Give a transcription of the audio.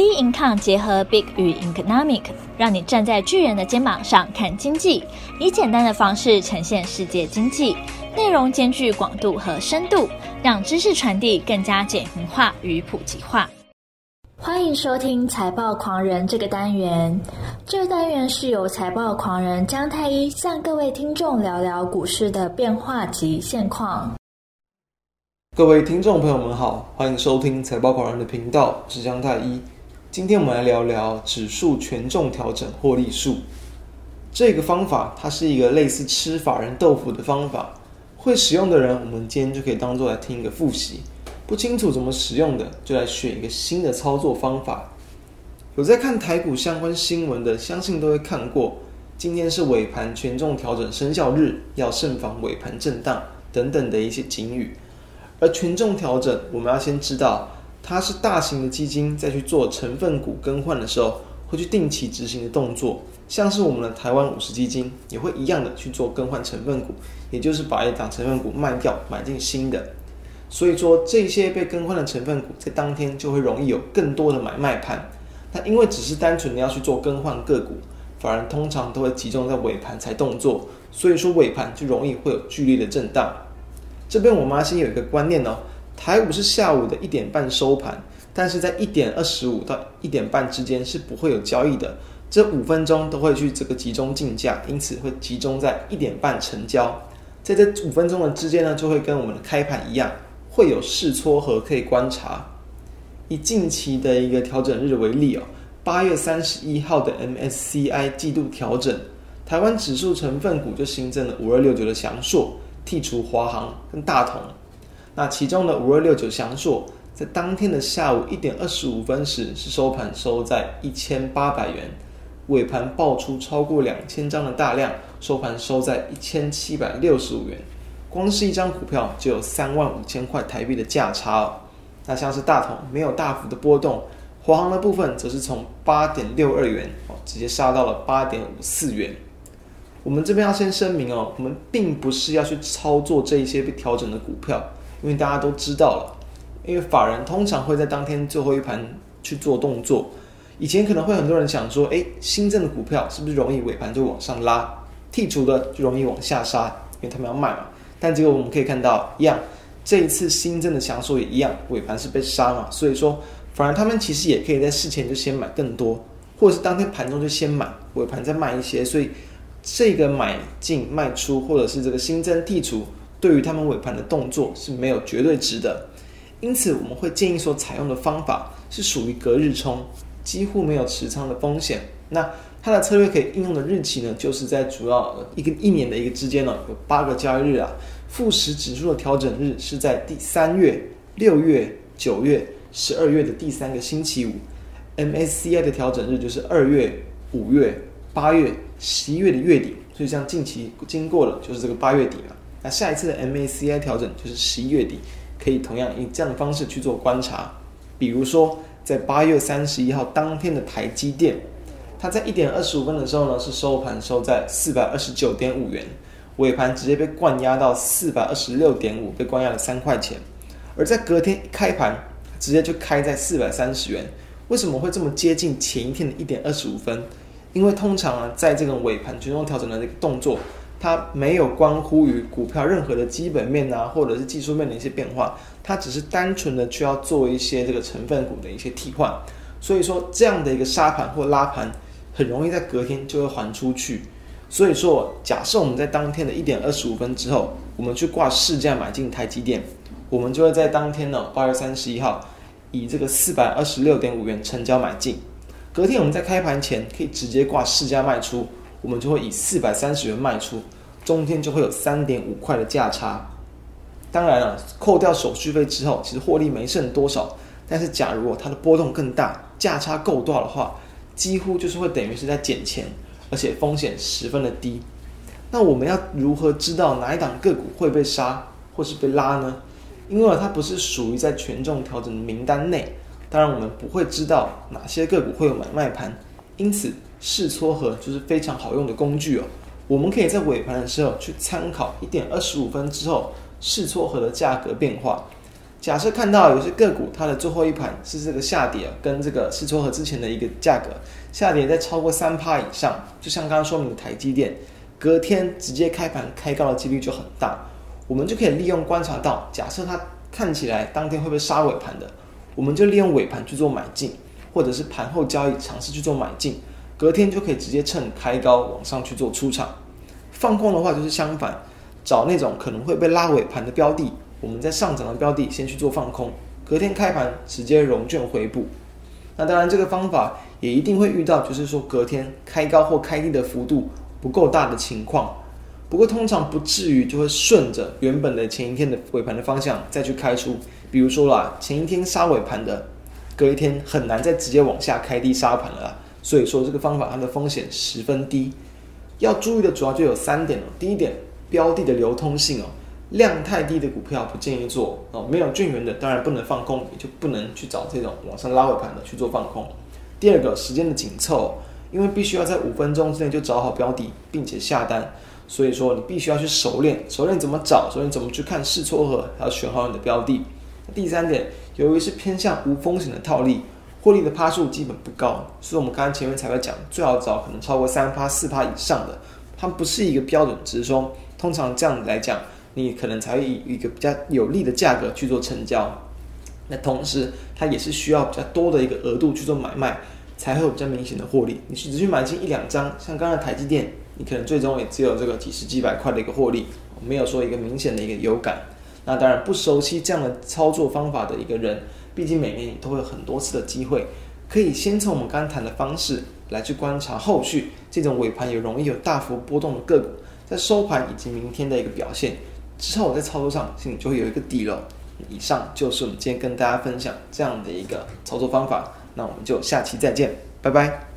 B Income 结合 Big 与 Economic，让你站在巨人的肩膀上看经济，以简单的方式呈现世界经济，内容兼具广度和深度，让知识传递更加简明化与普及化。欢迎收听财报狂人这个单元，这个单元是由财报狂人姜太一向各位听众聊聊股市的变化及现况。各位听众朋友们好，欢迎收听财报狂人的频道，我是姜太一。今天我们来聊聊指数权重调整获利术。这个方法它是一个类似吃法人豆腐的方法，会使用的人，我们今天就可以当做来听一个复习。不清楚怎么使用的，就来选一个新的操作方法。有在看台股相关新闻的，相信都会看过。今天是尾盘权重调整生效日，要慎防尾盘震荡等等的一些警语。而权重调整，我们要先知道。它是大型的基金在去做成分股更换的时候，会去定期执行的动作，像是我们的台湾五十基金也会一样的去做更换成分股，也就是把一档成分股卖掉，买进新的。所以说，这些被更换的成分股在当天就会容易有更多的买卖盘。那因为只是单纯的要去做更换个股，反而通常都会集中在尾盘才动作，所以说尾盘就容易会有剧烈的震荡。这边我妈先有一个观念哦。台股是下午的一点半收盘，但是在一点二十五到一点半之间是不会有交易的，这五分钟都会去这个集中竞价，因此会集中在一点半成交。在这五分钟的之间呢，就会跟我们的开盘一样，会有试撮合可以观察。以近期的一个调整日为例哦，八月三十一号的 MSCI 季度调整，台湾指数成分股就新增了五二六九的祥硕，剔除华航跟大同。那其中的五二六九祥硕，在当天的下午一点二十五分时是收盘收在一千八百元，尾盘爆出超过两千张的大量，收盘收在一千七百六十五元，光是一张股票就有三万五千块台币的价差哦。那像是大同没有大幅的波动，华航的部分则是从八点六二元哦，直接杀到了八点五四元。我们这边要先声明哦，我们并不是要去操作这一些被调整的股票。因为大家都知道了，因为法人通常会在当天最后一盘去做动作。以前可能会很多人想说，哎，新增的股票是不是容易尾盘就往上拉？剔除的就容易往下杀，因为他们要卖嘛。但结果我们可以看到，一样，这一次新增的祥硕也一样，尾盘是被杀嘛。所以说，反而他们其实也可以在事前就先买更多，或者是当天盘中就先买，尾盘再卖一些。所以这个买进卖出，或者是这个新增剔除。对于他们尾盘的动作是没有绝对值的，因此我们会建议所，采用的方法是属于隔日冲，几乎没有持仓的风险。那它的策略可以应用的日期呢，就是在主要一个一年的一个之间呢，有八个交易日啊。富时指数的调整日是在第三月、六月、九月、十二月的第三个星期五，MSCI 的调整日就是二月、五月、八月、十一月的月底。所以像近期经过了，就是这个八月底了。那下一次的 MACI 调整就是十一月底，可以同样以这样的方式去做观察。比如说，在八月三十一号当天的台积电，它在一点二十五分的时候呢，是收盘收在四百二十九点五元，尾盘直接被灌压到四百二十六点五，被灌压了三块钱。而在隔天一开盘，直接就开在四百三十元。为什么会这么接近前一天的一点二十五分？因为通常啊，在这种尾盘权重调整的这个动作。它没有关乎于股票任何的基本面啊，或者是技术面的一些变化，它只是单纯的需要做一些这个成分股的一些替换。所以说这样的一个杀盘或拉盘，很容易在隔天就会还出去。所以说，假设我们在当天的一点二十五分之后，我们去挂市价买进台积电，我们就会在当天呢八月三十一号以这个四百二十六点五元成交买进。隔天我们在开盘前可以直接挂市价卖出。我们就会以四百三十元卖出，中间就会有三点五块的价差。当然了，扣掉手续费之后，其实获利没剩多少。但是，假如它的波动更大，价差够大的话，几乎就是会等于是在捡钱，而且风险十分的低。那我们要如何知道哪一档个股会被杀或是被拉呢？因为它不是属于在权重调整名单内，当然我们不会知道哪些个股会有买卖盘，因此。试撮合就是非常好用的工具哦，我们可以在尾盘的时候去参考一点二十五分之后试撮合的价格变化，假设看到有些个股它的最后一盘是这个下跌，跟这个试撮合之前的一个价格下跌在超过三趴以上，就像刚刚说明的台积电，隔天直接开盘开高的几率就很大，我们就可以利用观察到，假设它看起来当天会被杀尾盘的，我们就利用尾盘去做买进，或者是盘后交易尝试去做买进，隔天就可以直接趁开高往上去做出场。放空的话就是相反，找那种可能会被拉尾盘的标的。我们在上涨的标的先去做放空，隔天开盘直接融券回补。那当然，这个方法也一定会遇到，就是说隔天开高或开低的幅度不够大的情况。不过通常不至于就会顺着原本的前一天的尾盘的方向再去开出。比如说啦，前一天杀尾盘的，隔一天很难再直接往下开低杀盘了。所以说这个方法它的风险十分低。要注意的主要就有三点哦。第一点，标的的流通性哦。量太低的股票不建议做哦，没有券源的当然不能放空，也就不能去找这种往上拉尾盘的去做放空。第二个，时间的紧凑，因为必须要在五分钟之内就找好标的，并且下单，所以说你必须要去熟练，熟练怎么找，熟练怎么去看试撮合，还要选好你的标的。第三点，由于是偏向无风险的套利，获利的趴数基本不高，所以我们刚才前面才会讲，最好找可能超过三趴、四趴以上的，它不是一个标准值，说通常这样子来讲。你可能才会以一个比较有利的价格去做成交，那同时它也是需要比较多的一个额度去做买卖，才会有比较明显的获利。你只去买进一两张，像刚才台积电，你可能最终也只有这个几十几百块的一个获利，没有说一个明显的一个有感。那当然不熟悉这样的操作方法的一个人，毕竟每年你都会有很多次的机会，可以先从我们刚谈的方式来去观察后续这种尾盘也容易有大幅波动的个股，在收盘以及明天的一个表现。之后我在操作上心里就会有一个底了。以上就是我们今天跟大家分享这样的一个操作方法，那我们就下期再见，拜拜。